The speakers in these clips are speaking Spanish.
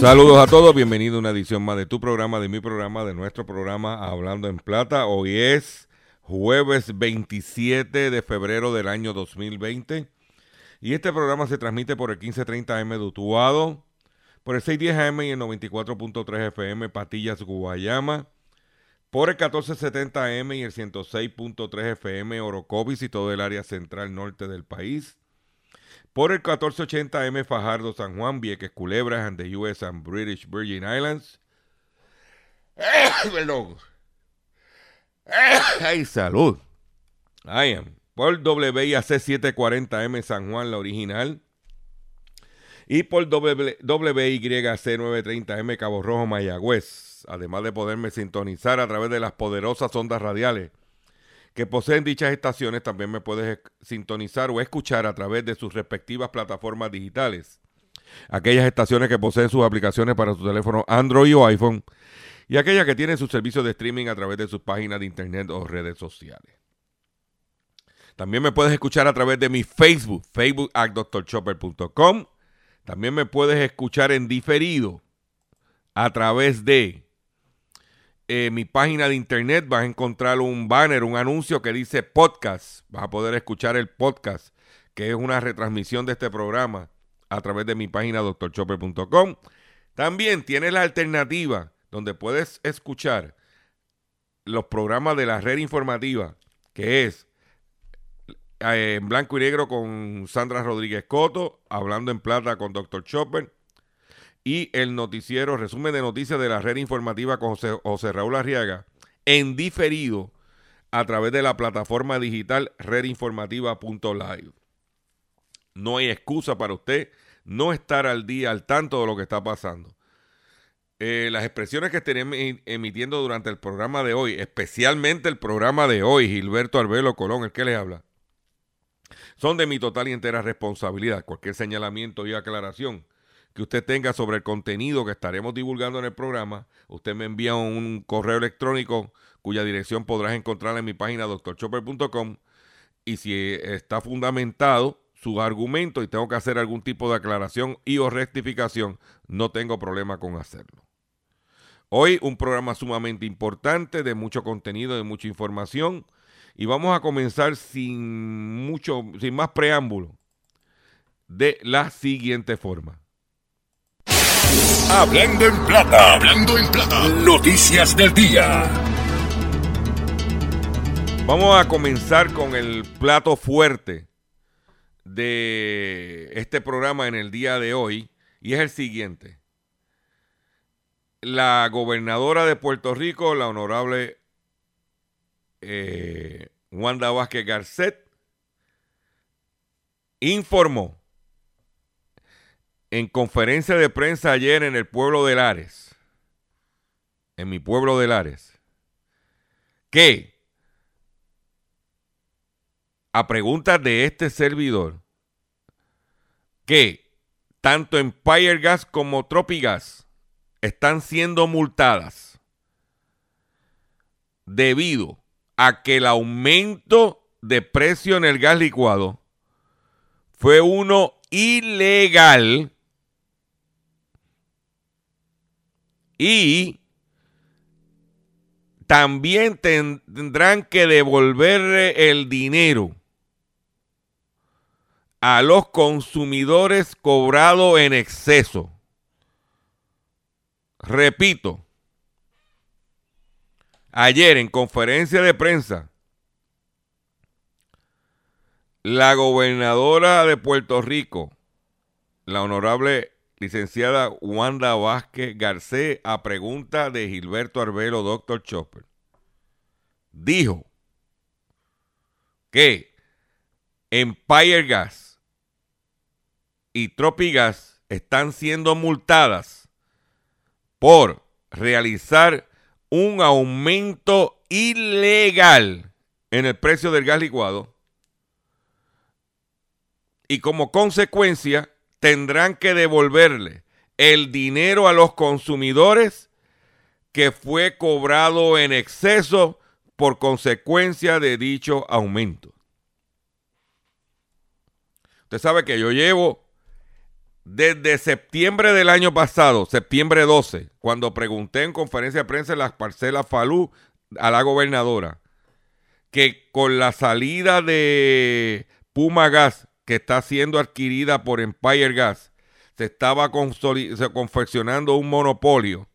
Saludos a todos, bienvenido a una edición más de tu programa, de mi programa, de nuestro programa Hablando en Plata. Hoy es jueves 27 de febrero del año 2020 y este programa se transmite por el 1530M de Utuado, por el 610AM y el 94.3 FM Patillas Guayama, por el 1470M y el 106.3 FM Orocovis y todo el área central norte del país por el 1480M Fajardo San Juan, Vieques Culebras and the US and British Virgin Islands. Perdón. ¡Ay, salud! I am. Por WIAC 740M San Juan, la original. Y por WYC 930M Cabo Rojo, Mayagüez. Además de poderme sintonizar a través de las poderosas ondas radiales que poseen dichas estaciones también me puedes sintonizar o escuchar a través de sus respectivas plataformas digitales. Aquellas estaciones que poseen sus aplicaciones para su teléfono Android o iPhone y aquellas que tienen sus servicios de streaming a través de sus páginas de internet o redes sociales. También me puedes escuchar a través de mi Facebook, facebook También me puedes escuchar en diferido a través de en mi página de internet vas a encontrar un banner, un anuncio que dice podcast. Vas a poder escuchar el podcast, que es una retransmisión de este programa a través de mi página doctorchopper.com. También tienes la alternativa donde puedes escuchar los programas de la red informativa, que es eh, en blanco y negro con Sandra Rodríguez Coto, hablando en plata con Dr. Chopper y el noticiero, resumen de noticias de la red informativa con José, Raúl Arriaga, en diferido a través de la plataforma digital redinformativa.live. No hay excusa para usted no estar al día, al tanto de lo que está pasando. Eh, las expresiones que estaré emitiendo durante el programa de hoy, especialmente el programa de hoy, Gilberto Arbelo Colón, el que le habla, son de mi total y entera responsabilidad. Cualquier señalamiento y aclaración que usted tenga sobre el contenido que estaremos divulgando en el programa, usted me envía un correo electrónico cuya dirección podrás encontrar en mi página doctorchopper.com y si está fundamentado su argumento y tengo que hacer algún tipo de aclaración y o rectificación, no tengo problema con hacerlo. Hoy un programa sumamente importante, de mucho contenido, de mucha información y vamos a comenzar sin mucho, sin más preámbulo, de la siguiente forma. Hablando en plata. Hablando en plata. Noticias del día. Vamos a comenzar con el plato fuerte de este programa en el día de hoy y es el siguiente. La gobernadora de Puerto Rico, la honorable eh, Wanda Vázquez Garcet, informó en conferencia de prensa ayer en el pueblo de Lares, en mi pueblo de Lares, que a preguntas de este servidor, que tanto Empire Gas como Tropigas están siendo multadas debido a que el aumento de precio en el gas licuado fue uno ilegal y también tendrán que devolverle el dinero a los consumidores cobrado en exceso. Repito, ayer en conferencia de prensa, La gobernadora de Puerto Rico, la honorable licenciada Wanda Vázquez Garcés, a pregunta de Gilberto Arbelo, doctor Chopper, dijo que Empire Gas y Tropigas están siendo multadas por realizar un aumento ilegal en el precio del gas licuado y como consecuencia tendrán que devolverle el dinero a los consumidores que fue cobrado en exceso por consecuencia de dicho aumento. Usted sabe que yo llevo desde septiembre del año pasado, septiembre 12, cuando pregunté en conferencia de prensa en las parcelas Falú a la gobernadora, que con la salida de Puma Gas que está siendo adquirida por Empire Gas, se estaba confeccionando un monopolio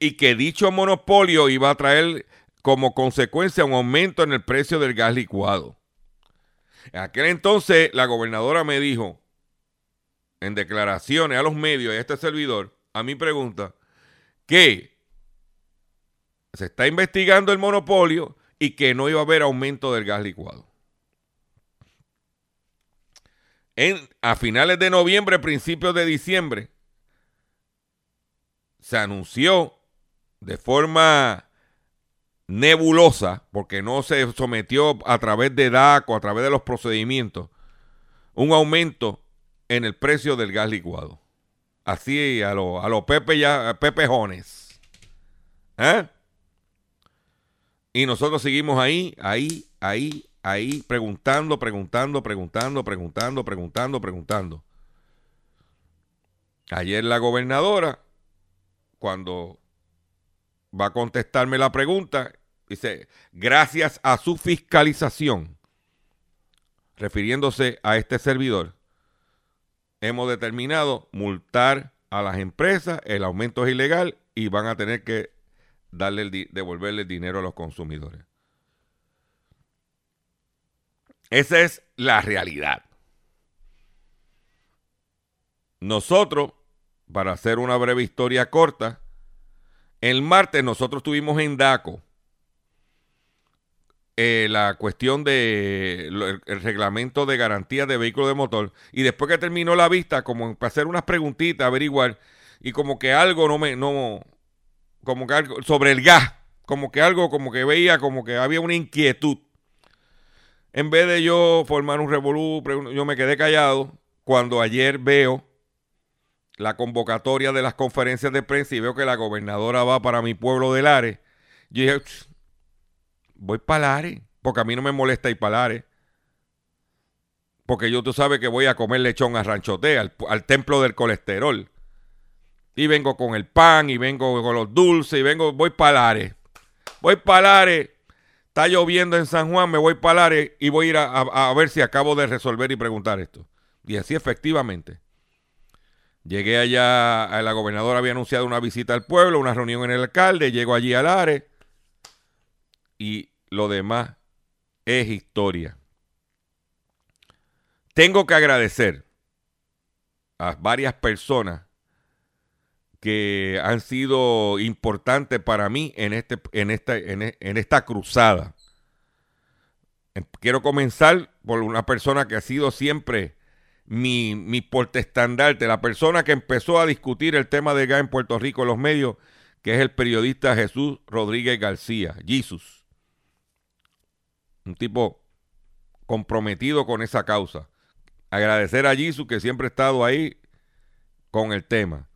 y que dicho monopolio iba a traer como consecuencia un aumento en el precio del gas licuado. En aquel entonces la gobernadora me dijo en declaraciones a los medios y a este servidor, a mi pregunta, que se está investigando el monopolio y que no iba a haber aumento del gas licuado a finales de noviembre, principios de diciembre, se anunció de forma nebulosa, porque no se sometió a través de DACO, a través de los procedimientos, un aumento en el precio del gas licuado. Así a los a Pepe ya, Pepejones. ¿Eh? Y nosotros seguimos ahí, ahí, ahí, ahí preguntando, preguntando, preguntando, preguntando, preguntando, preguntando. Ayer la gobernadora, cuando va a contestarme la pregunta, dice, gracias a su fiscalización, refiriéndose a este servidor, hemos determinado multar a las empresas, el aumento es ilegal y van a tener que darle devolverle el dinero a los consumidores. Esa es la realidad. Nosotros, para hacer una breve historia corta, el martes nosotros tuvimos en DACO eh, la cuestión de el, reglamento de garantía de vehículos de motor y después que terminó la vista como para hacer unas preguntitas averiguar y como que algo no me no como que algo sobre el gas como que algo como que veía como que había una inquietud en vez de yo formar un revolú, yo me quedé callado cuando ayer veo la convocatoria de las conferencias de prensa y veo que la gobernadora va para mi pueblo de Lares. Yo dije, voy para Lares, porque a mí no me molesta ir para Lares. Porque yo tú sabes que voy a comer lechón a Ranchote, al, al templo del colesterol. Y vengo con el pan, y vengo con los dulces, y vengo, voy para Lares. Voy para Lares Está lloviendo en San Juan, me voy para Lares y voy a ir a, ver si acabo de resolver y preguntar esto. Y así efectivamente. Llegué allá, la gobernadora había anunciado una visita al pueblo, una reunión en el alcalde, llego allí a Lares y lo demás es historia. Tengo que agradecer a varias personas que han sido importantes para mí en, este, en, esta, en, esta cruzada. Em, quiero comenzar por una persona que ha sido siempre mi, mi portestandarte, la persona que empezó a discutir el tema de gas en Puerto Rico en los medios, que es el periodista Jesús Rodríguez García, Jesus. Un tipo comprometido con esa causa. Agradecer a Jesus que siempre ha estado ahí con el tema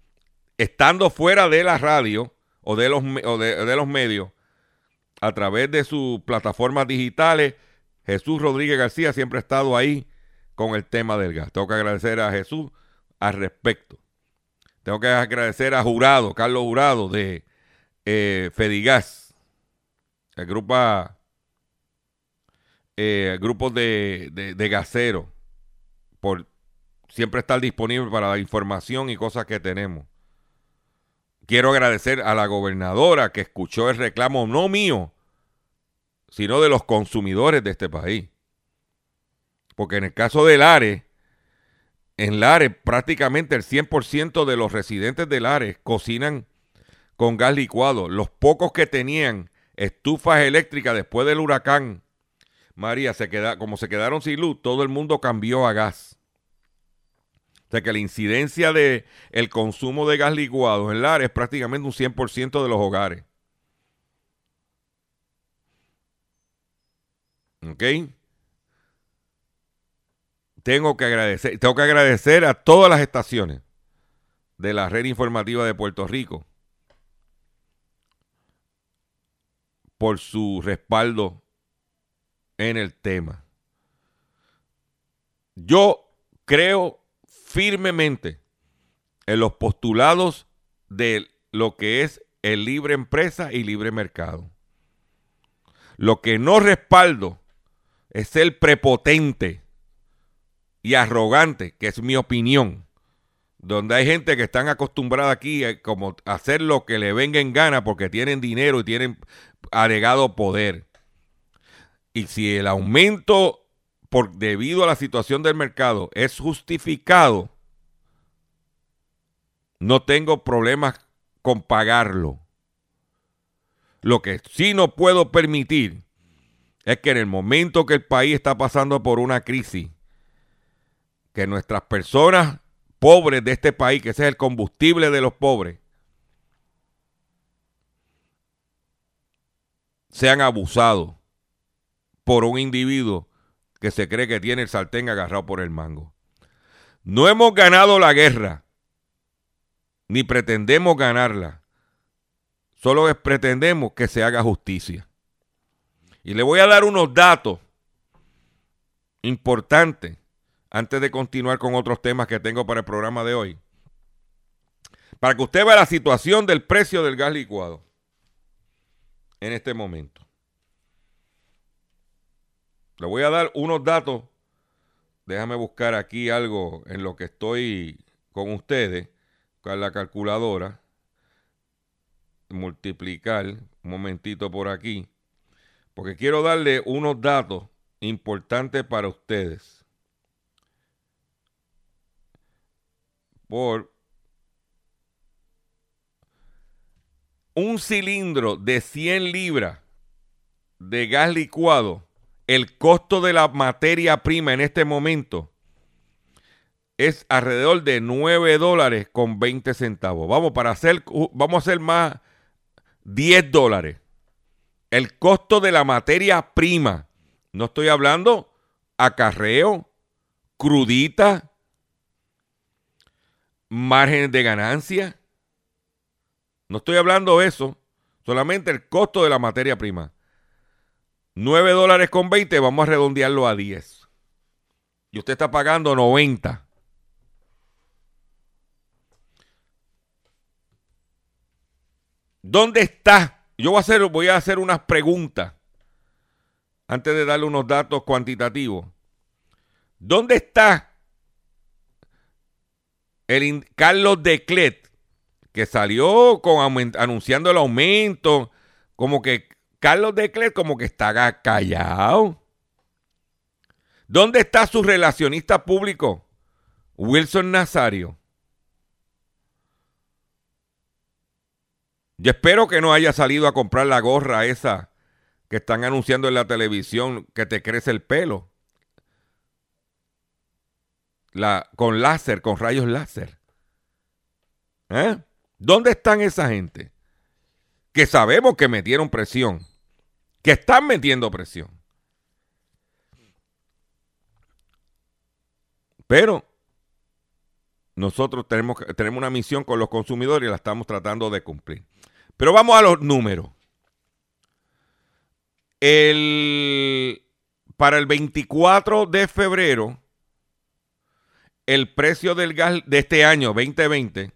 estando fuera de la radio o de los, de, los medios, a través de sus plataformas digitales, Jesús Rodríguez García siempre ha estado ahí con el tema del gas. Tengo que agradecer a Jesús al respecto. Tengo que agradecer a Jurado, Carlos Jurado de eh, Fedigas, el grupo, eh, grupo de, de, de por siempre estar disponible para la información y cosas que tenemos. Quiero agradecer a la gobernadora que escuchó el reclamo no mío, sino de los consumidores de este país. Porque en el caso de Lares, en Lares prácticamente el 100% de los residentes de Lares cocinan con gas licuado. Los pocos que tenían estufas eléctricas después del huracán María, se queda, como se quedaron sin luz, todo el mundo cambió a gas. O sea que la incidencia de el consumo de gas licuado en Lares es prácticamente un 100% de los hogares. ¿Ok? Tengo que agradecer, tengo que agradecer a todas las estaciones de la red informativa de Puerto Rico por su respaldo en el tema. Yo creo firmemente en los postulados de lo que es el libre empresa y libre mercado. Lo que no respaldo es el prepotente y arrogante, que es mi opinión, donde hay gente que están acostumbrada aquí a, como a hacer lo que le venga en gana porque tienen dinero y tienen agregado poder. Y si el aumento por debido a la situación del mercado es justificado, no tengo problemas con pagarlo. Lo que sí no puedo permitir es que en el momento que el país está pasando por una crisis, que nuestras personas pobres de este país, que ese es el combustible de los pobres, sean abusados por un individuo que se cree que tiene el sartén agarrado por el mango. No hemos ganado la guerra, ni pretendemos ganarla. Solo pretendemos que se haga justicia. Y le voy a dar unos datos importantes antes de continuar con otros temas que tengo para el programa de hoy. Para que usted vea la situación del precio del gas licuado en este momento. Le voy a dar unos datos. Déjame buscar aquí algo en lo que estoy con ustedes, con la calculadora. Multiplicar, un momentito por aquí, porque quiero darle unos datos importantes para ustedes. Por un cilindro de 100 libras de gas licuado el costo de la materia prima en este momento es alrededor de 9 dólares con 20 centavos. Vamos, para hacer, vamos a hacer más 10 dólares. El costo de la materia prima. No estoy hablando acarreo, crudita, márgenes de ganancia. No estoy hablando de eso. Solamente el costo de la materia prima. 9 dólares con 20, vamos a redondearlo a 10. Y usted está pagando 90. ¿Dónde está? Yo voy a hacer, voy a hacer unas preguntas antes de darle unos datos cuantitativos. ¿Dónde está el Carlos Declet, que salió con, anunciando el aumento, como que Carlos Decler como que está callado. ¿Dónde está su relacionista público? Wilson Nazario. Yo espero que no haya salido a comprar la gorra esa que están anunciando en la televisión que te crece el pelo. La, con láser, con rayos láser. ¿Eh? ¿Dónde están esa gente? Que sabemos que metieron presión que están metiendo presión. Pero nosotros tenemos, tenemos una misión con los consumidores y la estamos tratando de cumplir. Pero vamos a los números. El, para el 24 de febrero, el precio del gas de este año 2020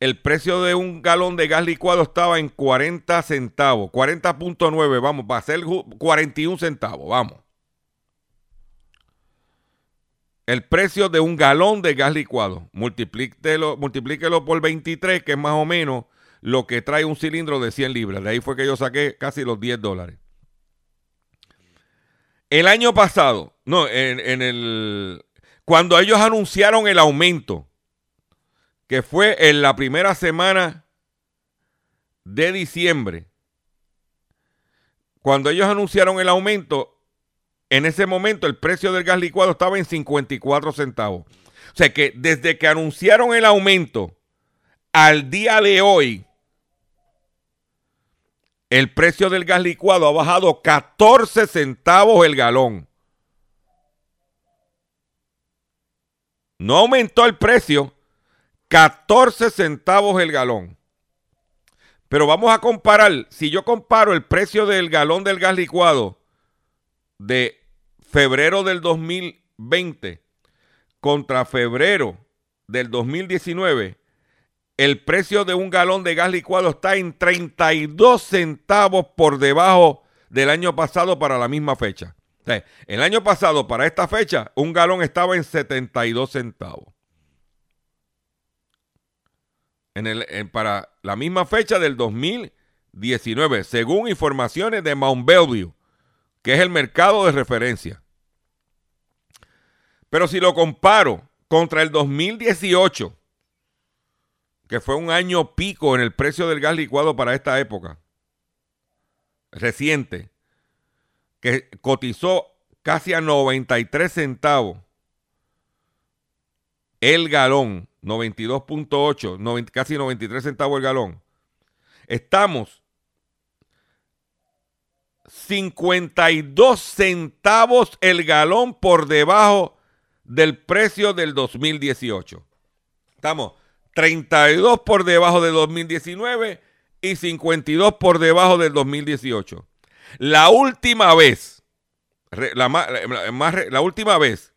el precio de un galón de gas licuado estaba en 40 centavos, 40.9, vamos, va a ser 41 centavos, vamos. El precio de un galón de gas licuado, multiplíquelo, multiplíquelo por 23, que es más o menos lo que trae un cilindro de 100 libras. De ahí fue que yo saqué casi los 10 dólares. El año pasado, no, en, en el. Cuando ellos anunciaron el aumento, que fue en la primera semana de diciembre, cuando ellos anunciaron el aumento, en ese momento el precio del gas licuado estaba en 54 centavos. O sea que desde que anunciaron el aumento al día de hoy, el precio del gas licuado ha bajado 14 centavos el galón. No aumentó el precio, 14 centavos el galón. Pero vamos a comparar, si yo comparo el precio del galón del gas licuado de febrero del 2020 contra febrero del 2019, el precio de un galón de gas licuado está en 32 centavos por debajo del año pasado para la misma fecha. el año pasado para esta fecha un galón estaba en 72 centavos. Para la misma fecha del 2019, según informaciones de Mount Bellevue, que es el mercado de referencia. Pero si lo comparo contra el 2018, que fue un año pico en el precio del gas licuado para esta época, reciente, que cotizó casi a 93 centavos el galón, 92.8, casi 93 centavos el galón. Estamos 52 centavos el galón por debajo del precio del 2018. Estamos 32 por debajo del 2019 y 52 por debajo del 2018. La última vez, la, la última vez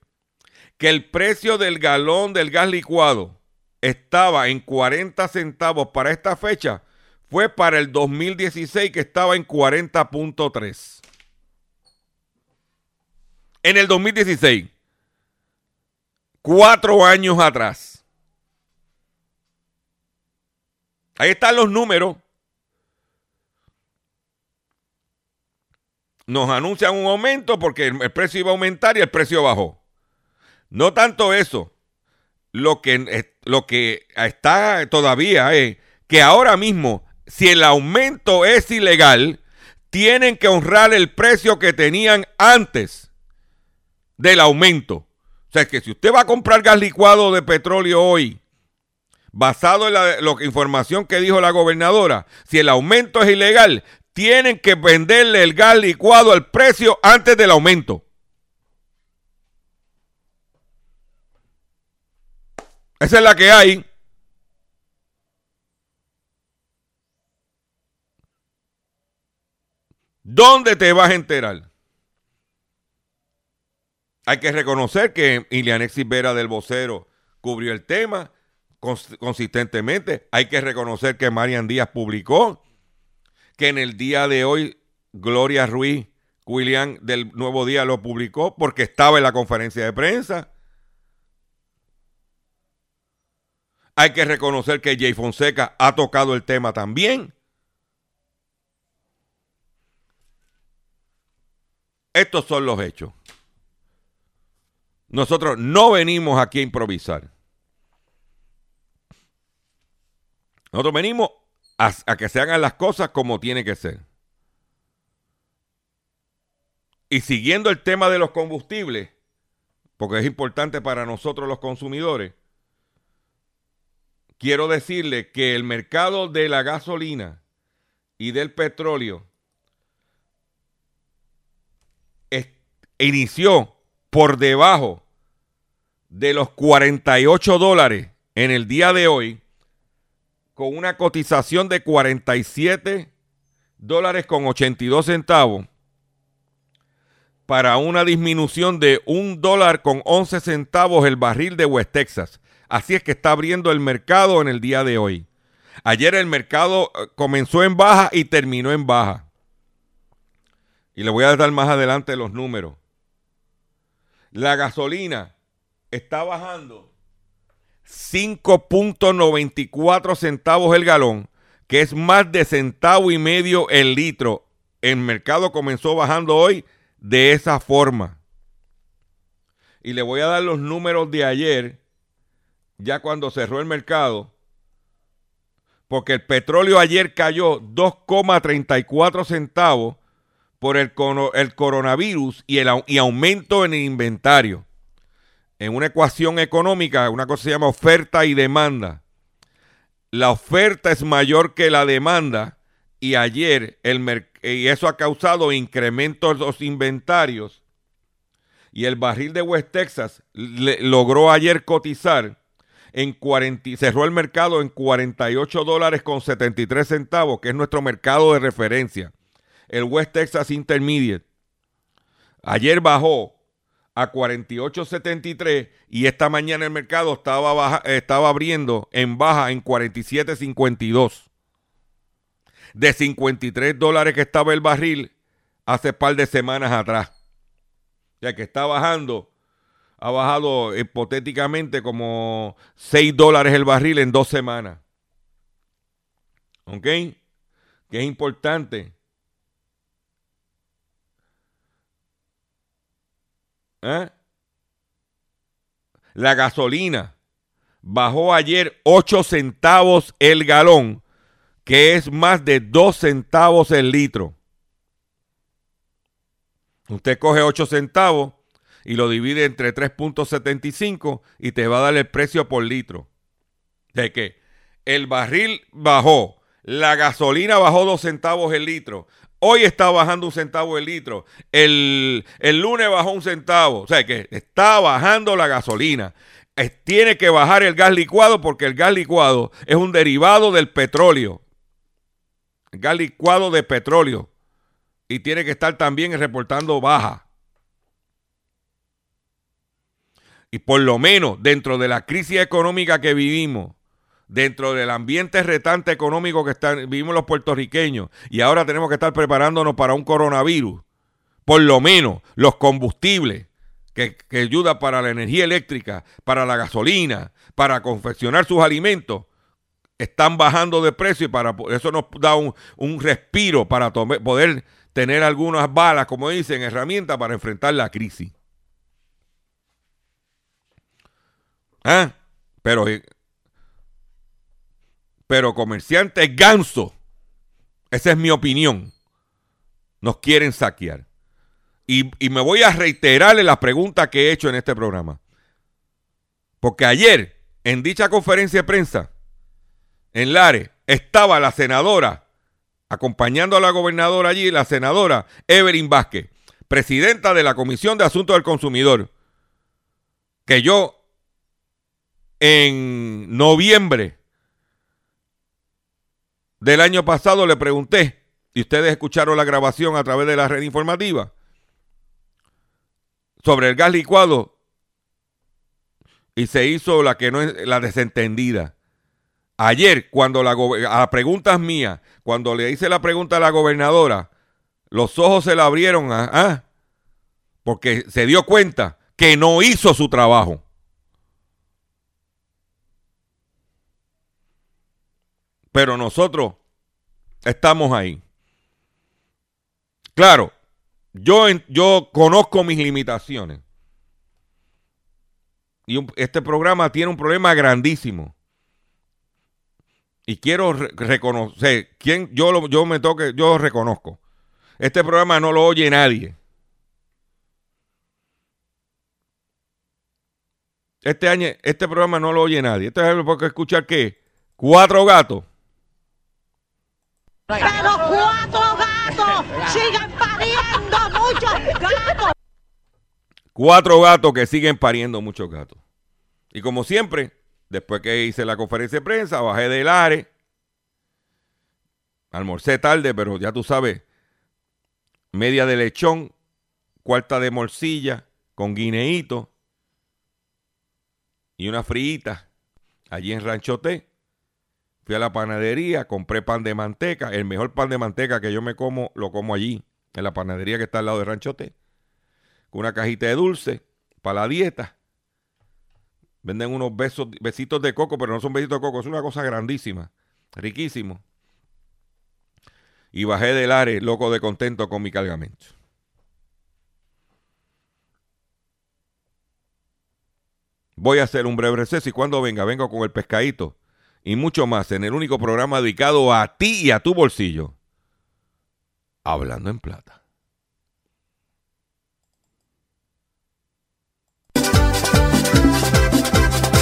que el precio del galón del gas licuado estaba en 40 centavos para esta fecha fue para el 2016 que estaba en 40.3. En el 2016, cuatro años atrás. Ahí están los números. Nos anuncian un aumento porque el precio iba a aumentar y el precio bajó. No tanto eso. Lo que, lo que está todavía es que ahora mismo, si el aumento es ilegal, tienen que honrar el precio que tenían antes del aumento. O sea, que si usted va a comprar gas licuado de petróleo hoy basado en la, información que dijo la gobernadora, si el aumento es ilegal, tienen que venderle el gas licuado al precio antes del aumento. Esa es la que hay. ¿Dónde te vas a enterar? Hay que reconocer que Ilianexis Vera del vocero cubrió el tema consistentemente. Hay que reconocer que Marian Díaz publicó que en el día de hoy Gloria Ruiz, William del Nuevo Día lo publicó porque estaba en la conferencia de prensa. Hay que reconocer que Jay Fonseca ha tocado el tema también. Estos son los hechos. Nosotros no venimos aquí a improvisar. Nosotros venimos a, que se hagan las cosas como tiene que ser. Y siguiendo el tema de los combustibles, porque es importante para nosotros los consumidores, quiero decirle que el mercado de la gasolina y del petróleo inició por debajo de los 48 dólares en el día de hoy con una cotización de 47 dólares con 82 centavos para una disminución de un dólar con 11 centavos el barril de West Texas. Así es que está abriendo el mercado en el día de hoy. Ayer el mercado eh, comenzó en baja y terminó en baja. Y le voy a dar más adelante los números. La gasolina está bajando 5.94 centavos el galón, que es más de centavo y medio el litro. El mercado comenzó bajando hoy de esa forma. Y le voy a dar los números de ayer, ya cuando cerró el mercado, porque el petróleo ayer cayó 2,34 centavos por el, el coronavirus y el aumento en el inventario. En una ecuación económica, una cosa se llama oferta y demanda. La oferta es mayor que la demanda y ayer el y eso ha causado incrementos en los inventarios. Y el barril de West Texas logró ayer cotizar en 40, cerró el mercado en 48 dólares con 73 centavos, que es nuestro mercado de referencia el West Texas Intermediate. Ayer bajó a 48.73 y esta mañana el mercado estaba, estaba abriendo en baja en 47.52. De 53 dólares que estaba el barril hace par de semanas atrás. Ya que está bajando, ha bajado hipotéticamente como 6 dólares el barril en dos semanas. ¿Ok? Que es importante ¿Eh? La gasolina bajó ayer 8 centavos el galón, que es más de 2 centavos el litro. Usted coge 8 centavos y lo divide entre 3.75 y te va a dar el precio por litro. De que el barril bajó, la gasolina bajó 2 centavos el litro, Hoy está bajando un centavo el litro. El, lunes bajó un centavo. O sea que está bajando la gasolina. tiene que bajar el gas licuado porque el gas licuado es un derivado del petróleo. El gas licuado de petróleo. Y tiene que estar también reportando baja. Y por lo menos dentro de la crisis económica que vivimos, dentro del ambiente retante económico que están, vivimos los puertorriqueños y ahora tenemos que estar preparándonos para un coronavirus, por lo menos los combustibles que, que ayudan para la energía eléctrica, para la gasolina, para confeccionar sus alimentos, están bajando de precio y para eso nos da un, respiro para poder tener algunas balas, como dicen, herramientas para enfrentar la crisis. ¿Ah? Pero eh, pero comerciantes ganso, esa es mi opinión, nos quieren saquear. Y, me voy a reiterarle la pregunta que he hecho en este programa. Porque ayer, en dicha conferencia de prensa, en Lares, estaba la senadora, acompañando a la gobernadora allí, la senadora Evelyn Vázquez, presidenta de la Comisión de Asuntos del Consumidor, que yo en noviembre del año pasado le pregunté, y ustedes escucharon la grabación a través de la red informativa, sobre el gas licuado y se hizo la que no es la desentendida. Ayer, cuando la a preguntas mías, cuando le hice la pregunta a la gobernadora, los ojos se le abrieron, ¿ah? porque se dio cuenta que no hizo su trabajo. Pero nosotros estamos ahí. Claro, yo, yo conozco mis limitaciones. Y este programa tiene un problema grandísimo. Y quiero reconocer, quién yo, yo me toque, yo reconozco. Este programa no lo oye nadie. Este año, este programa no lo oye nadie. Este es porque escuchar qué? Cuatro gatos. Pero cuatro gatos siguen pariendo muchos gatos. Cuatro gatos que siguen pariendo muchos gatos. Y como siempre, después que hice la conferencia de prensa, bajé del are. Almorcé tarde, pero ya tú sabes, media de lechón, cuarta de morcilla con guineíto y una friita allí en Ranchote. Fui a la panadería, compré pan de manteca. El mejor pan de manteca que yo me como, lo como allí, en la panadería que está al lado de Ranchote. Con una cajita de dulce para la dieta. Venden unos besos, besitos de coco, pero no son besitos de coco, es una cosa grandísima, riquísimo. Y bajé del área, loco de contento con mi cargamento. Voy a hacer un breve receso y cuando venga, vengo con el pescadito y mucho más en el único programa dedicado a ti y a tu bolsillo. Hablando en plata.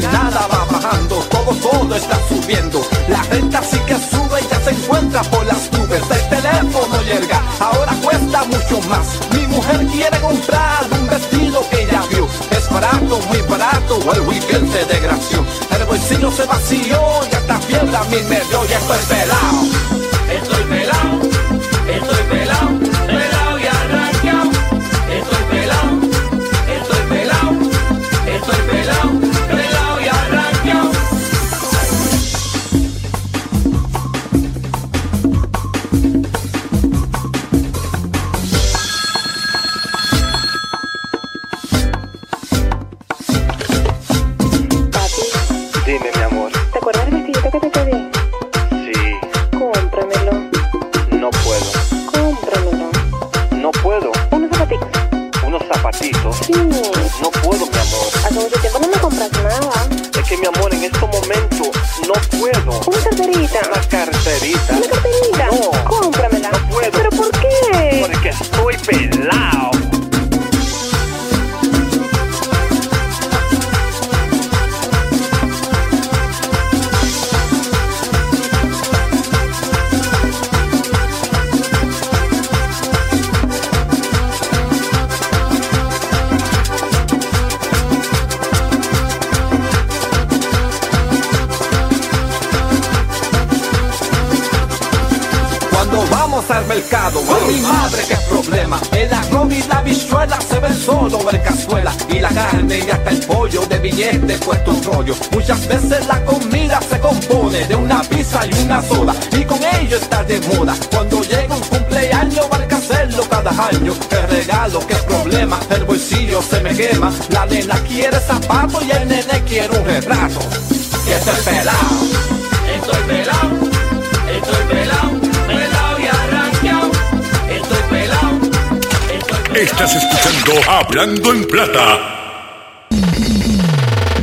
nada va bajando, todo, todo está subiendo. La renta sí que sube y ya se encuentra por las nubes. El teléfono llega, ahora cuesta mucho más. Mi mujer quiere comprar un vestido que ella vio. Es barato, muy barato, el weekend se desgració. El bolsillo se vació y hasta fiebre a mí me dio. Ya estoy pelado, estoy pelado, al mercado, mi madre qué problema. El arroz y la bichuela se ven solo en cazuela. Y la carne y hasta el pollo de billete puesto un rollo. Muchas veces la comida se compone de una pizza y una soda. Y con ello está de moda. Cuando llega un cumpleaños hay que hacerlo cada año. Qué regalo, qué problema. El bolsillo se me quema. La nena quiere zapato y el nene quiere un retrato. Y estoy pelado. Estoy pelado. Estás escuchando Hablando en Plata.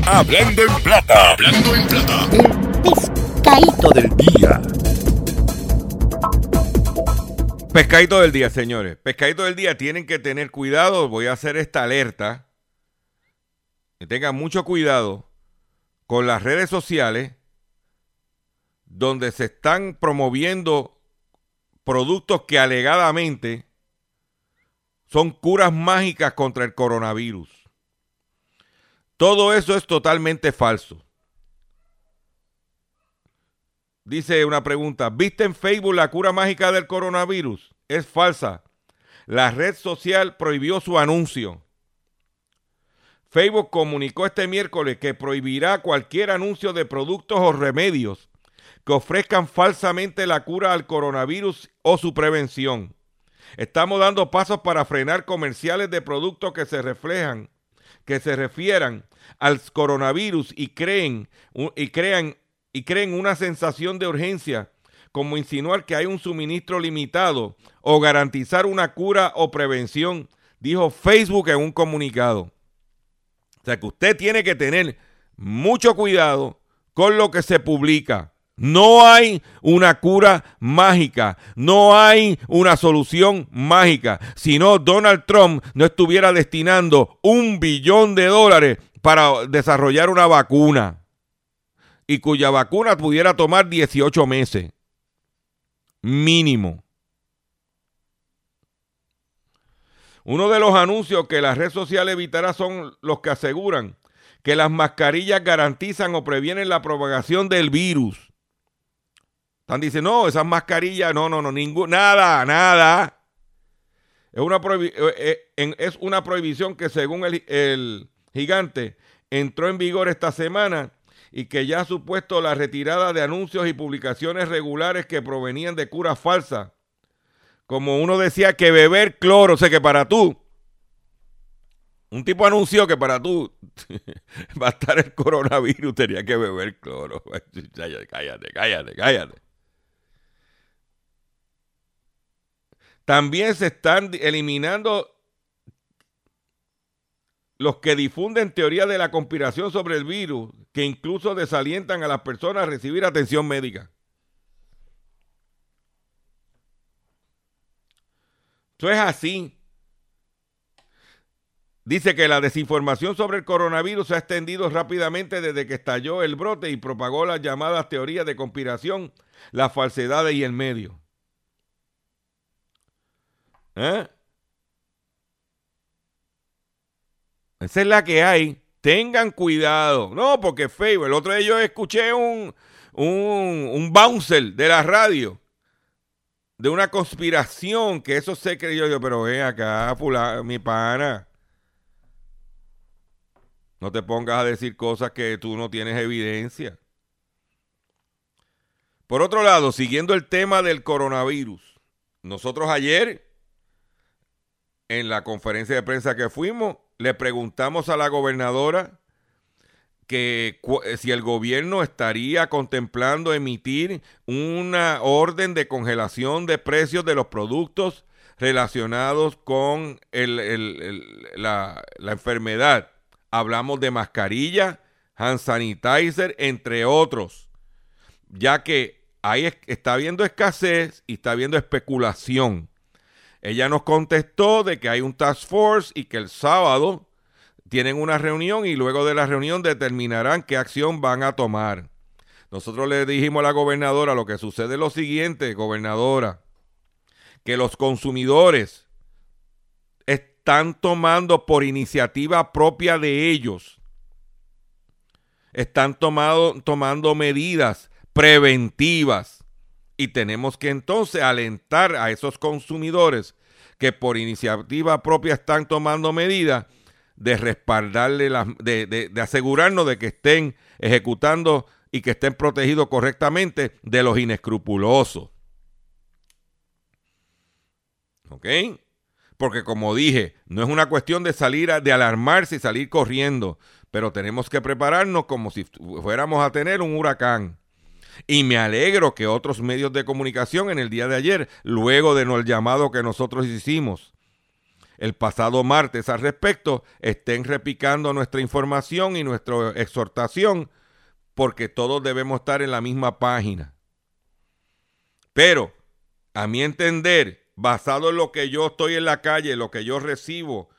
Hablando en Plata. Hablando en Plata. Pescadito del día. Pescadito del día, señores. Pescadito del día, tienen que tener cuidado. Voy a hacer esta alerta. Que tengan mucho cuidado con las redes sociales donde se están promoviendo productos que alegadamente son curas mágicas contra el coronavirus. Todo eso es totalmente falso. Dice una pregunta, ¿viste en Facebook la cura mágica del coronavirus? Es falsa. La red social prohibió su anuncio. Facebook comunicó este miércoles que prohibirá cualquier anuncio de productos o remedios que ofrezcan falsamente la cura al coronavirus o su prevención. Estamos dando pasos para frenar comerciales de productos que se reflejan, que se refieran al coronavirus y creen y crean y creen una sensación de urgencia, como insinuar que hay un suministro limitado o garantizar una cura o prevención, dijo Facebook en un comunicado. O sea que usted tiene que tener mucho cuidado con lo que se publica. No hay una cura mágica, no hay una solución mágica. Si no, Donald Trump no estuviera destinando un billón de dólares para desarrollar una vacuna y cuya vacuna pudiera tomar 18 meses. Mínimo. Uno de los anuncios que la red social evitará son los que aseguran que las mascarillas garantizan o previenen la propagación del virus. Están diciendo, no, esas mascarillas, no, no, no, nada, nada. Es una, eh, eh, es una prohibición que según el, el gigante entró en vigor esta semana y que ya ha supuesto la retirada de anuncios y publicaciones regulares que provenían de curas falsas. Como uno decía que beber cloro, o sea que para tú, un tipo anunció que para tú va a estar el coronavirus, tenía que beber cloro. Cállate, cállate, cállate, También se están eliminando los que difunden teorías de la conspiración sobre el virus, que incluso desalientan a las personas a recibir atención médica. Eso es así. Dice que la desinformación sobre el coronavirus se ha extendido rápidamente desde que estalló el brote y propagó las llamadas teorías de conspiración, las falsedades y el medio. ¿Eh? Esa es la que hay. Tengan cuidado. No, porque feo. El otro día yo escuché un, un, un bouncer de la radio de una conspiración que eso se creyó yo, pero ven acá, fulano, mi pana. No te pongas a decir cosas que tú no tienes evidencia. Por otro lado, siguiendo el tema del coronavirus, nosotros ayer, en la conferencia de prensa que fuimos, le preguntamos a la gobernadora que eh, si el gobierno estaría contemplando emitir una orden de congelación de precios de los productos relacionados con el- la, enfermedad. Hablamos de mascarilla, hand sanitizer, entre otros, ya que ahí es- está habiendo escasez y está habiendo especulación. Ella nos contestó de que hay un task force y que el sábado tienen una reunión y luego de la reunión determinarán qué acción van a tomar. Nosotros le dijimos a la gobernadora lo que sucede es lo siguiente, gobernadora, que los consumidores están tomando por iniciativa propia de ellos, están tomando medidas preventivas y tenemos que entonces alentar a esos consumidores que por iniciativa propia están tomando medidas de respaldarle, las, de, de- de asegurarnos de que estén ejecutando y que estén protegidos correctamente de los inescrupulosos. ¿Ok? Porque como dije, no es una cuestión de salir, a- de alarmarse y salir corriendo, pero tenemos que prepararnos como si fuéramos a tener un huracán. Y me alegro que otros medios de comunicación en el día de ayer, luego de no el llamado que nosotros hicimos el pasado martes al respecto, estén repicando nuestra información y nuestra exhortación, porque todos debemos estar en la misma página. Pero, a mi entender, basado en lo que yo estoy en la calle, lo que yo recibo,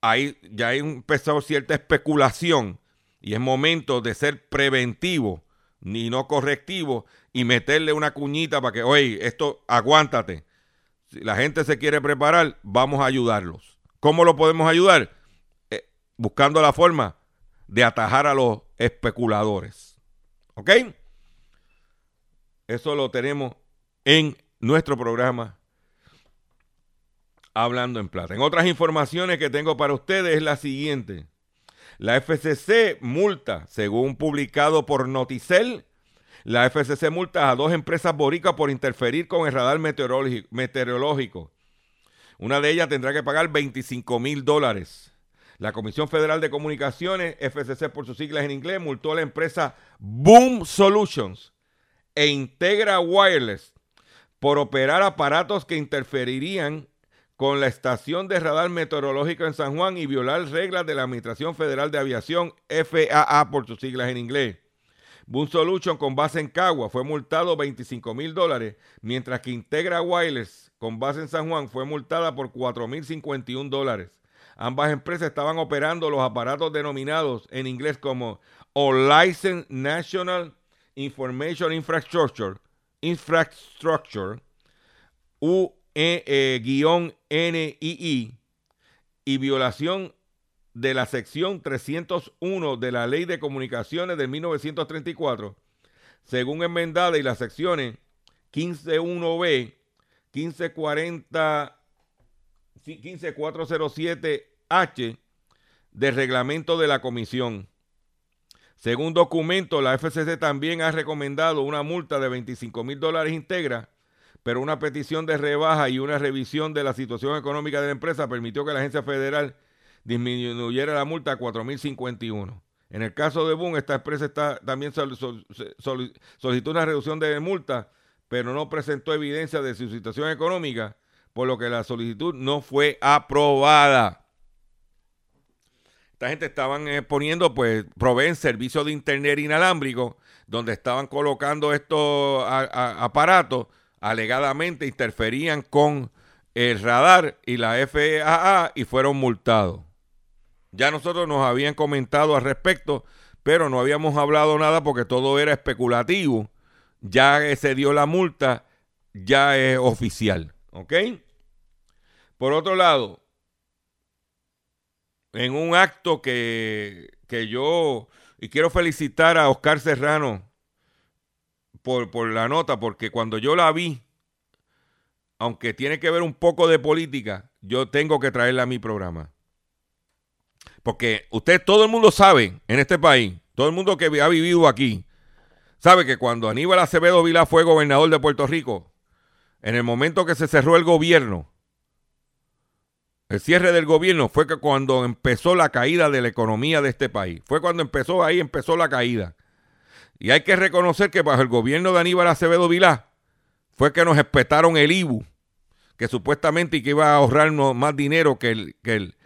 ahí ya hay empezado cierta especulación y es momento de ser preventivo ni no correctivo y meterle una cuñita para que, oye, esto aguántate. Si la gente se quiere preparar, vamos a ayudarlos. ¿Cómo lo podemos ayudar? Eh, buscando la forma de atajar a los especuladores. ¿Ok? Eso lo tenemos en nuestro programa Hablando en Plata. En otras informaciones que tengo para ustedes es la siguiente. La FCC multa, según publicado por Noticel, la FCC multa a dos empresas boricas por interferir con el radar meteorológico. Una de ellas tendrá que pagar 25 mil dólares. La Comisión Federal de Comunicaciones, FCC por sus siglas en inglés, multó a la empresa Boom Solutions e Integra Wireless por operar aparatos que interferirían con la estación de radar meteorológico en San Juan y violar reglas de la Administración Federal de Aviación, FAA por sus siglas en inglés. Boom Solution con base en Cagua fue multado 25 mil dólares, mientras que Integra Wireless con base en San Juan fue multada por 4 mil 51 dólares. Ambas empresas estaban operando los aparatos denominados en inglés como Unlicensed National Information Infrastructure, Infrastructure, U-NII, y violación de la sección 301 de la Ley de Comunicaciones de 1934, según enmendada y las secciones 151B, 1540, 15407H del reglamento de la comisión. Según documento, la FCC también ha recomendado una multa de 25 mil dólares íntegra, pero una petición de rebaja y una revisión de la situación económica de la empresa permitió que la agencia federal disminuyera la multa a 4.051. En el caso de Boom, esta empresa está, también sol- sol- sol- solicitó una reducción de multa, pero no presentó evidencia de su situación económica, por lo que la solicitud no fue aprobada. Esta gente estaban eh, poniendo, pues, proveen servicio de internet inalámbrico, donde estaban colocando estos aparatos, alegadamente interferían con el radar y la FAA y fueron multados. Ya nosotros nos habían comentado al respecto, pero no habíamos hablado nada porque todo era especulativo. Ya se dio la multa, ya es oficial. ¿Ok? Por otro lado, en un acto que, que yo, y quiero felicitar a Oscar Serrano por, la nota, porque cuando yo la vi, aunque tiene que ver un poco de política, yo tengo que traerla a mi programa. Porque usted, todo el mundo sabe en este país, todo el mundo que ha vivido aquí, sabe que cuando Aníbal Acevedo Vilá fue gobernador de Puerto Rico, en el momento que se cerró el gobierno, el cierre del gobierno fue que cuando empezó la caída de la economía de este país. Fue cuando empezó ahí, empezó la caída. Y hay que reconocer que bajo el gobierno de Aníbal Acevedo Vilá fue que nos espetaron el IBU, que supuestamente que iba a ahorrarnos más dinero que el, que el,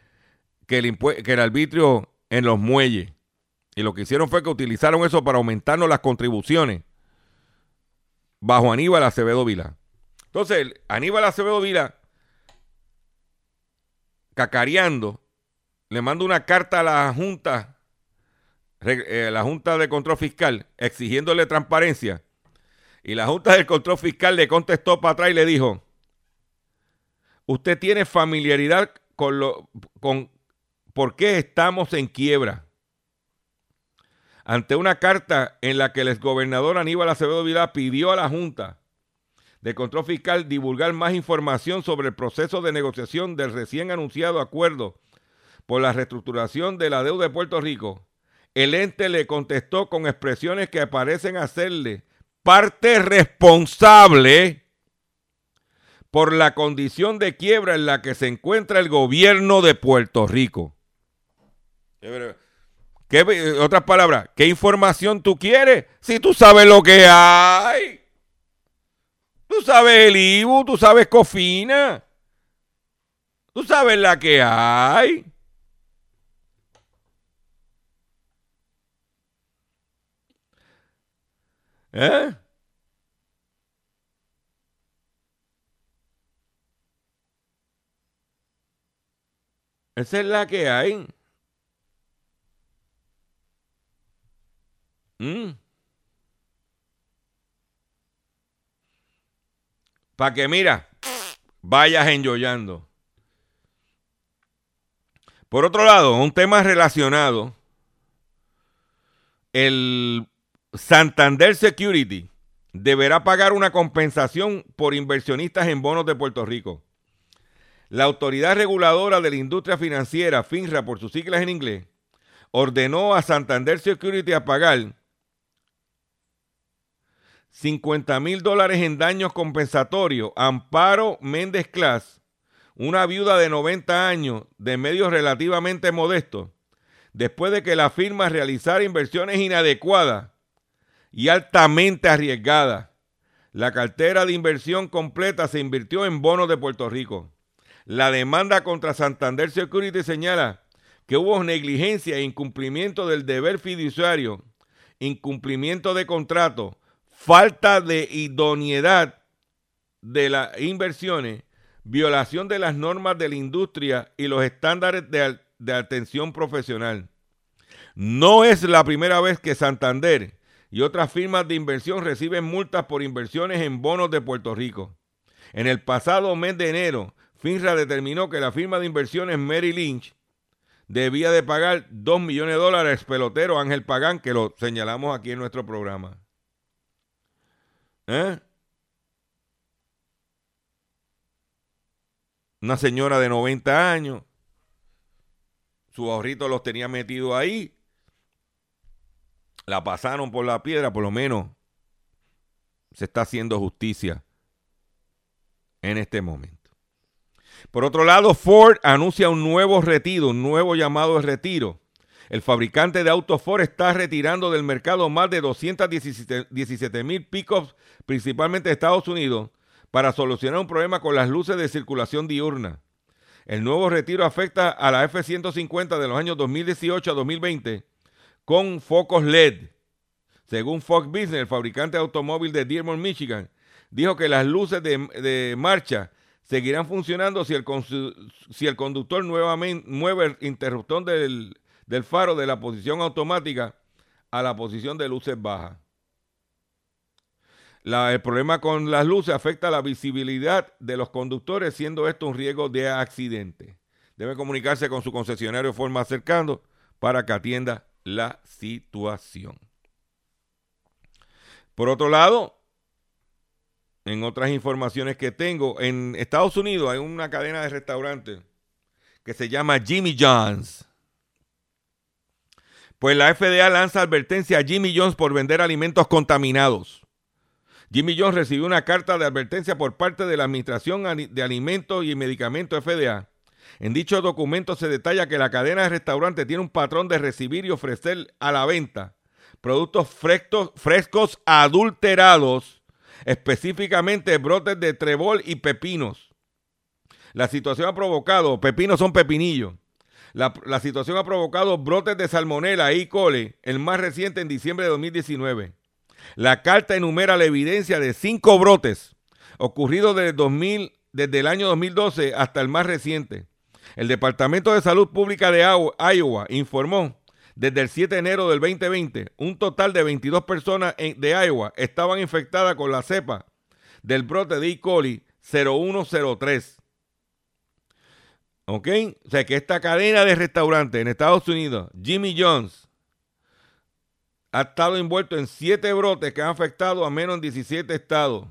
que el, que el arbitrio en los muelles. Y lo que hicieron fue que utilizaron eso para aumentarnos las contribuciones bajo Aníbal Acevedo Vilá. Entonces, Aníbal Acevedo Vilá, cacareando, le manda una carta a la Junta, la Junta de Control Fiscal, exigiéndole transparencia. Y la Junta del Control Fiscal le contestó para atrás y le dijo, usted tiene familiaridad con lo con por qué estamos en quiebra. Ante una carta en la que el exgobernador Aníbal Acevedo Vilá pidió a la Junta de Control Fiscal divulgar más información sobre el proceso de negociación del recién anunciado acuerdo por la reestructuración de la deuda de Puerto Rico, el ente le contestó con expresiones que parecen hacerle parte responsable por la condición de quiebra en la que se encuentra el gobierno de Puerto Rico. ¿Qué, eh, otras palabras, ¿qué información tú quieres? Si tú sabes lo que hay. Tú sabes el IBU, tú sabes Cofina. Tú sabes la que hay. ¿Eh? Esa es la que hay. Mm. Para que mira, vayas enjoyando. Por otro lado, un tema relacionado, el Santander Security deberá pagar una compensación por inversionistas en bonos de Puerto Rico. La autoridad reguladora de la industria financiera, FINRA por sus siglas en inglés, ordenó a Santander Security a pagar 50 mil dólares en daños compensatorios Amparo Méndez Class, una viuda de 90 años de medios relativamente modestos, después de que la firma realizara inversiones inadecuadas y altamente arriesgadas. La cartera de inversión completa se invirtió en bonos de Puerto Rico. La demanda contra Santander Security señala que hubo negligencia e incumplimiento del deber fiduciario, incumplimiento de contrato, falta de idoneidad de las inversiones, violación de las normas de la industria y los estándares de, de atención profesional. No es la primera vez que Santander y otras firmas de inversión reciben multas por inversiones en bonos de Puerto Rico. En el pasado mes de enero, FINRA determinó que la firma de inversiones Merrill Lynch debía de pagar 2 millones de dólares pelotero Ángel Pagán, que lo señalamos aquí en nuestro programa. ¿Eh? Una señora de 90 años, sus ahorritos los tenía metidos ahí, la pasaron por la piedra, por lo menos se está haciendo justicia en este momento. Por otro lado, Ford anuncia un nuevo retiro, un nuevo llamado de retiro. El fabricante de autos Ford está retirando del mercado más de 217 mil pickups, principalmente de Estados Unidos, para solucionar un problema con las luces de circulación diurna. El nuevo retiro afecta a la F-150 de los años 2018 a 2020 con focos LED. Según Fox Business, el fabricante de automóvil de Dearborn, Michigan, dijo que las luces de, marcha seguirán funcionando si el, conductor nuevamente mueve el interruptor del, faro de la posición automática a la posición de luces bajas. El problema con las luces afecta la visibilidad de los conductores, siendo esto un riesgo de accidente. Debe comunicarse con su concesionario forma cercano para que atienda la situación. Por otro lado, en otras informaciones que tengo, en Estados Unidos hay una cadena de restaurantes que se llama Jimmy John's. Pues la FDA lanza advertencia a Jimmy John's por vender alimentos contaminados. Jimmy John's recibió una carta de advertencia por parte de la Administración de Alimentos y Medicamentos FDA. En dicho documento se detalla que la cadena de restaurantes tiene un patrón de recibir y ofrecer a la venta productos frescos, frescos adulterados específicamente brotes de trebol y pepinos. La situación ha provocado, pepinos son pepinillos. La, situación ha provocado brotes de salmonela e coli, el más reciente en diciembre de 2019. La carta enumera la evidencia de cinco brotes ocurridos desde, 2000, desde el año 2012 hasta el más reciente. El Departamento de Salud Pública de Iowa informó desde el 7 de enero del 2020, un total de 22 personas de Iowa estaban infectadas con la cepa del brote de E. coli 0103. ¿Ok? O sea que esta cadena de restaurantes en Estados Unidos, Jimmy John's, ha estado envuelto en siete brotes que han afectado a menos en 17 estados.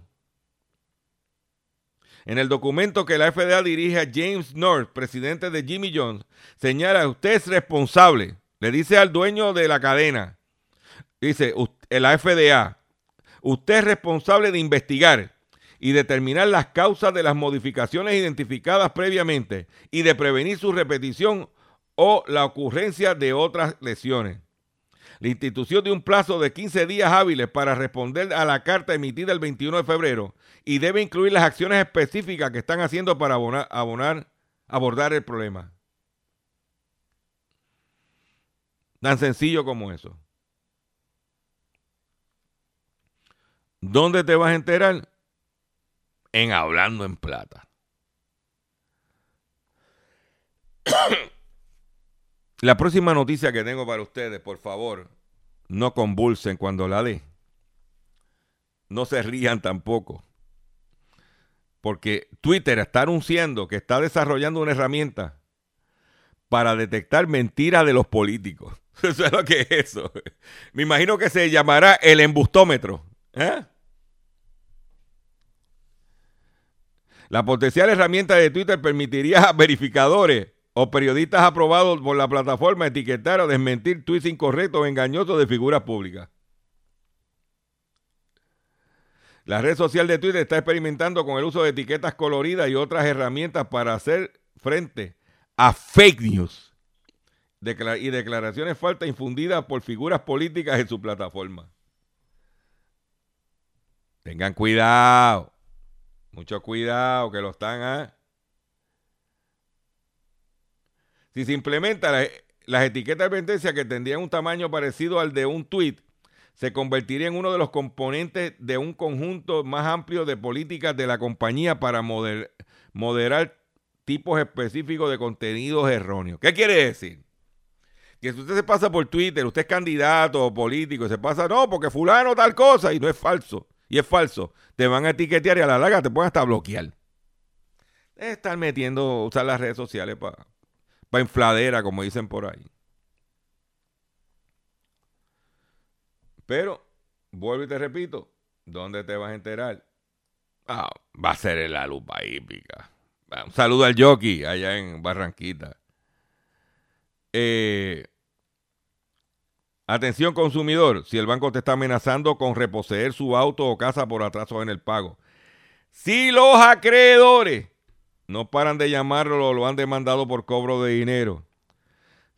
En el documento que la FDA dirige a James North, presidente de Jimmy John's, señala usted es responsable le dice al dueño de la cadena, dice, la FDA, usted es responsable de investigar y determinar las causas de las modificaciones identificadas previamente y de prevenir su repetición o la ocurrencia de otras lesiones. La institución de un plazo de 15 días hábiles para responder a la carta emitida el 21 de febrero y debe incluir las acciones específicas que están haciendo para abonar, abordar el problema. Tan sencillo como eso. ¿Dónde te vas a enterar? En Hablando en Plata. La próxima noticia que tengo para ustedes, por favor, no convulsen cuando la dé. No se rían tampoco. Porque Twitter está anunciando que está desarrollando una herramienta para detectar mentiras de los políticos. Eso es lo que es eso. Me imagino que se llamará el embustómetro. ¿eh? La potencial herramienta de Twitter permitiría a verificadores o periodistas aprobados por la plataforma etiquetar o desmentir tweets incorrectos o engañosos de figuras públicas. La red social de Twitter está experimentando con el uso de etiquetas coloridas y otras herramientas para hacer frente a fake news y declaraciones falsas infundidas por figuras políticas en su plataforma. Tengan cuidado. Mucho cuidado que lo están. ¿ah? Si se implementan las etiquetas de advertencia que tendrían un tamaño parecido al de un tweet, se convertiría en uno de los componentes de un conjunto más amplio de políticas de la compañía para moderar tipos específicos de contenidos erróneos. ¿Qué quiere decir? que si usted se pasa por Twitter, usted es candidato o político, se pasa, no, porque fulano tal cosa, y no es falso, y es falso, te van a etiquetear y a la larga te pueden hasta bloquear. Es estar metiendo, usar las redes sociales para para infladera, como dicen por ahí. Pero, vuelvo y te repito, ¿dónde te vas a enterar? Ah, va a ser en la lupa hípica. Ah, Un saludo al jockey allá en Barranquita. Eh, atención consumidor, si el banco te está amenazando con reposeer su auto o casa por atraso en el pago. Si los acreedores no paran de llamarlo o lo han demandado por cobro de dinero.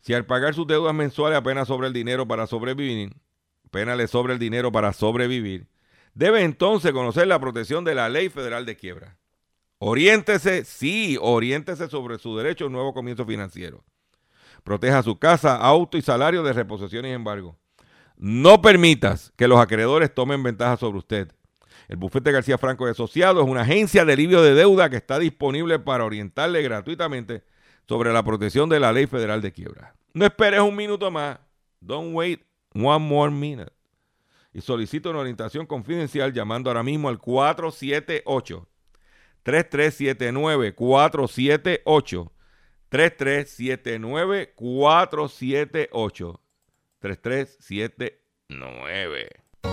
Si al pagar sus deudas mensuales apenas sobra el dinero para sobrevivir, apenas le sobra el dinero para sobrevivir, debe entonces conocer la protección de la Ley Federal de Quiebra. Oriéntese, sí, oriéntese sobre su derecho a un nuevo comienzo financiero. Proteja su casa, auto y salario de reposición y embargo. No permitas que los acreedores tomen ventaja sobre usted. El bufete García Franco y Asociados es una agencia de alivio de deuda que está disponible para orientarle gratuitamente sobre la protección de la ley federal de quiebra. No esperes un minuto más. Don't wait one more minute. Y solicito una orientación confidencial llamando ahora mismo al 478 3379 478 3379 478 3379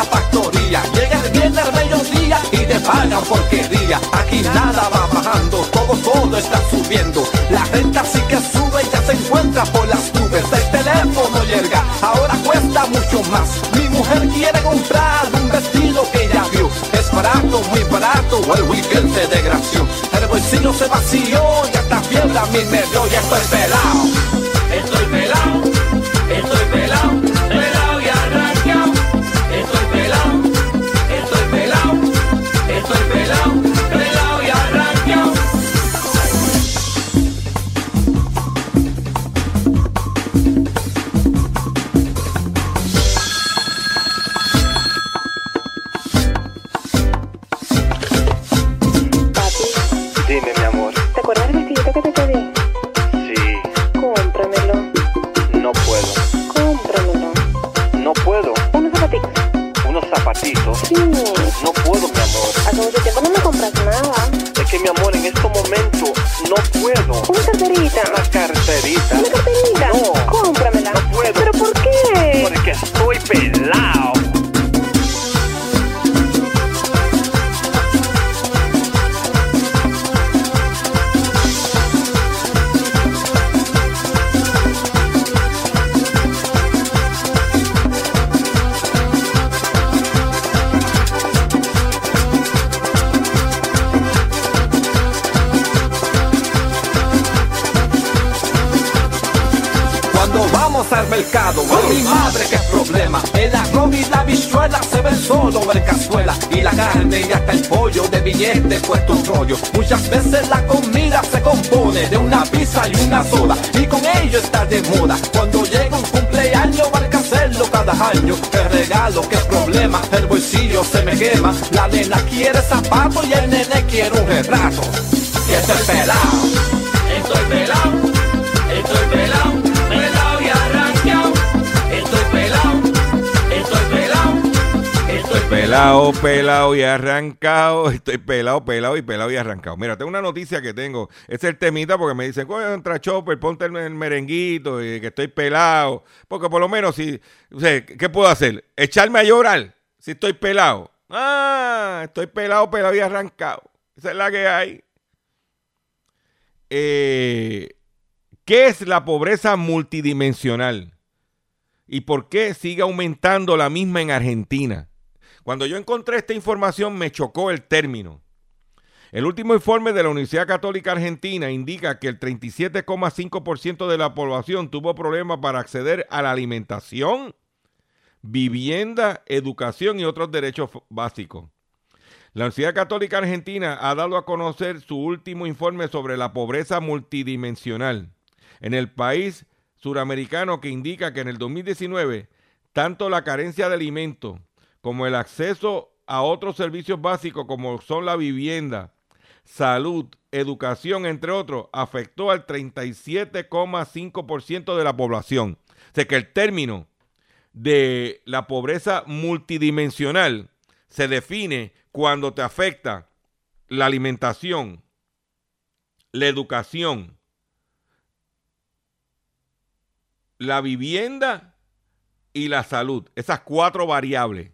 la factoría. Llega el viernes al mediodía y te pagan porquería. Aquí nada va bajando, todo, todo está subiendo. La renta sí que sube y ya se encuentra por las nubes. El teléfono llega, ahora cuesta mucho más. Mi mujer quiere comprar un vestido que ella vio. Es barato, muy barato, el weekend se desgració. El bolsillo se vació y hasta fiebre a mí me dio. Ya estoy pelado, estoy pelado, pelado, pelado, y arrancado. Estoy pelado, pelado y pelado y arrancado. Mira, tengo una noticia que tengo. Es el temita porque me dicen, coño, entra Chopper, ponte el, el merenguito y que estoy pelado. Porque por lo menos, si, ¿qué puedo hacer? ¿Echarme a llorar si estoy pelado? Ah, estoy pelado, pelado y arrancado. Esa es la que hay. Eh, ¿Qué es la pobreza multidimensional? ¿Y por qué sigue aumentando la misma en Argentina? Cuando yo encontré esta información me chocó el término. El último informe de la Universidad Católica Argentina indica que el 37,5% de la población tuvo problemas para acceder a la alimentación, vivienda, educación y otros derechos básicos. La Universidad Católica Argentina ha dado a conocer su último informe sobre la pobreza multidimensional en el país suramericano que indica que en el 2019 tanto la carencia de alimentos como el acceso a otros servicios básicos como son la vivienda, salud, educación, entre otros, afectó al 37,5% de la población. O sea que el término de la pobreza multidimensional se define cuando te afecta la alimentación, la educación, la vivienda y la salud. Esas cuatro variables.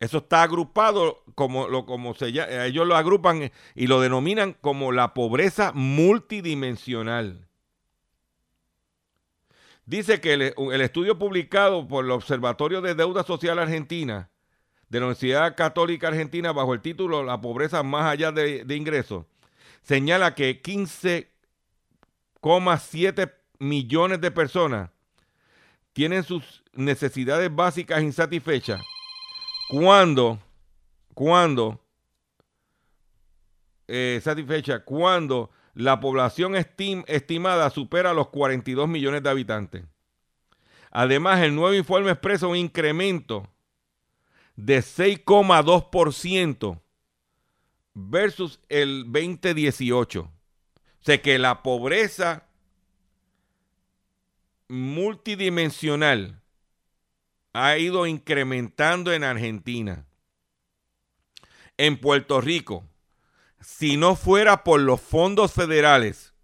Eso está agrupado como, lo, como se llama, ellos lo agrupan y lo denominan como la pobreza multidimensional. Dice que el, el, estudio publicado por el Observatorio de Deuda Social Argentina de la Universidad Católica Argentina bajo el título La pobreza más allá de, de ingresos señala que 15,7 millones de personas tienen sus necesidades básicas insatisfechas cuando, cuando, eh, satisfecha, cuando la población estim, estimada supera los 42 millones de habitantes. Además, el nuevo informe expresa un incremento de 6,2% versus el 2018. O sea que la pobreza multidimensional ha ido incrementando en Argentina. En Puerto Rico, si no fuera por los fondos federales,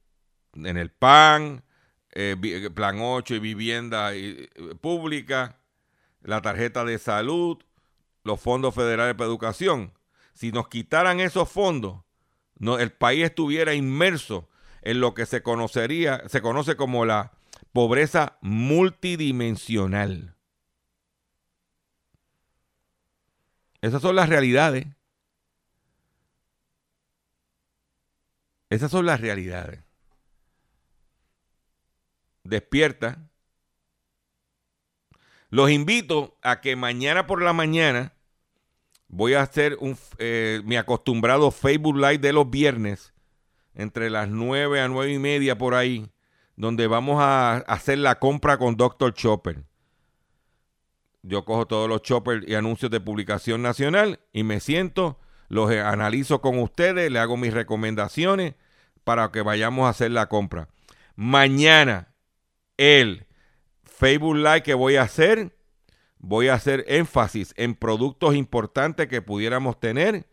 en el PAN, eh, Plan 8 y vivienda eh, pública, la tarjeta de salud, los fondos federales para educación, si nos quitaran esos fondos, el país estuviera inmerso en lo que se conocería, se conoce como la pobreza multidimensional. Esas son las realidades. Esas son las realidades. Despierta. Los invito a que mañana por la mañana voy a hacer un, eh, mi acostumbrado Facebook Live de los viernes, entre las 9 a 9 y media por ahí, donde vamos a hacer la compra con Dr. Chopper yo cojo todos los choppers y anuncios de publicación nacional y me siento, los analizo con ustedes, le hago mis recomendaciones para que vayamos a hacer la compra. Mañana, el Facebook Live que voy a hacer, voy a hacer énfasis en productos importantes que pudiéramos tener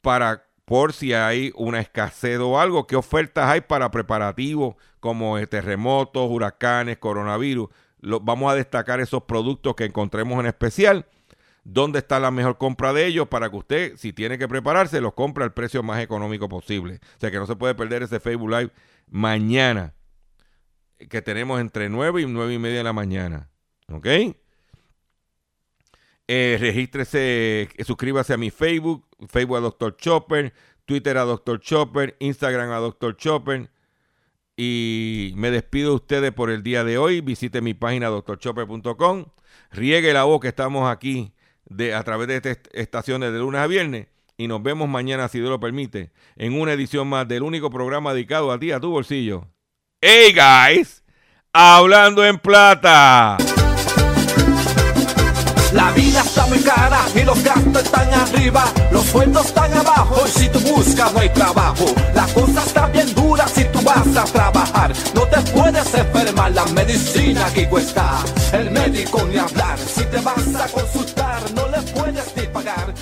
para por si hay una escasez o algo, qué ofertas hay para preparativos como terremotos, huracanes, coronavirus vamos a destacar esos productos que encontremos en especial. ¿Dónde está la mejor compra de ellos? Para que usted, si tiene que prepararse, los compre al precio más económico posible. O sea que no se puede perder ese Facebook Live mañana, que tenemos entre 9 y 9 y media de la mañana. ¿Ok? Eh, regístrese, suscríbase a mi Facebook, Facebook a Dr. Chopper, Twitter a Dr. Chopper, Instagram a Dr. Chopper. Y me despido de ustedes por el día de hoy. Visite mi página doctorchopper.com. Riegue la voz que estamos aquí de, a través de estas estaciones de lunes a viernes. Y nos vemos mañana, si Dios lo permite, en una edición más del único programa dedicado a ti, a tu bolsillo. ¡Hey, guys! Hablando en plata. La vida está muy cara y los gastos están arriba, los sueldos están abajo y si tú buscas no hay trabajo. La cosa está bien dura si tú vas a trabajar, no te puedes enfermar, la medicina aquí cuesta, el médico ni hablar, si te vas a consultar no le puedes ni pagar.